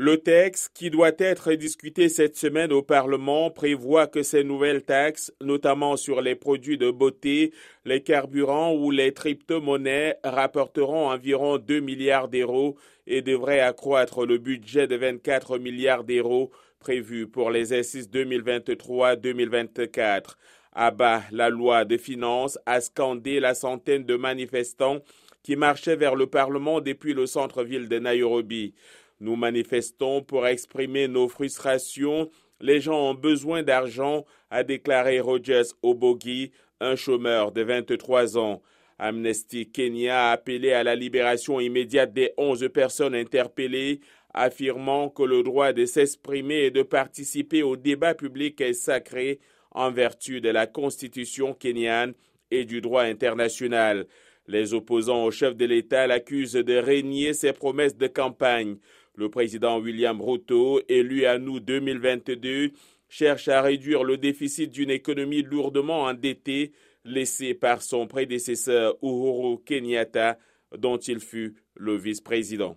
Le texte qui doit être discuté cette semaine au Parlement prévoit que ces nouvelles taxes, notamment sur les produits de beauté, les carburants ou les crypto-monnaies, rapporteront environ 2 milliards d'euros et devraient accroître le budget de 24 milliards d'euros prévu pour les exercices 2023-2024. À bas, la loi de finances a scandé la centaine de manifestants qui marchaient vers le Parlement depuis le centre-ville de Nairobi. Nous manifestons pour exprimer nos frustrations. Les gens ont besoin d'argent, a déclaré Rogers Obogi, un chômeur de 23 ans. Amnesty Kenya a appelé à la libération immédiate des 11 personnes interpellées, affirmant que le droit de s'exprimer et de participer au débat public est sacré en vertu de la Constitution kenyane et du droit international. Les opposants au chef de l'État l'accusent de régner ses promesses de campagne. Le président William Ruto, élu à nous 2022, cherche à réduire le déficit d'une économie lourdement endettée laissée par son prédécesseur Uhuru Kenyatta, dont il fut le vice-président.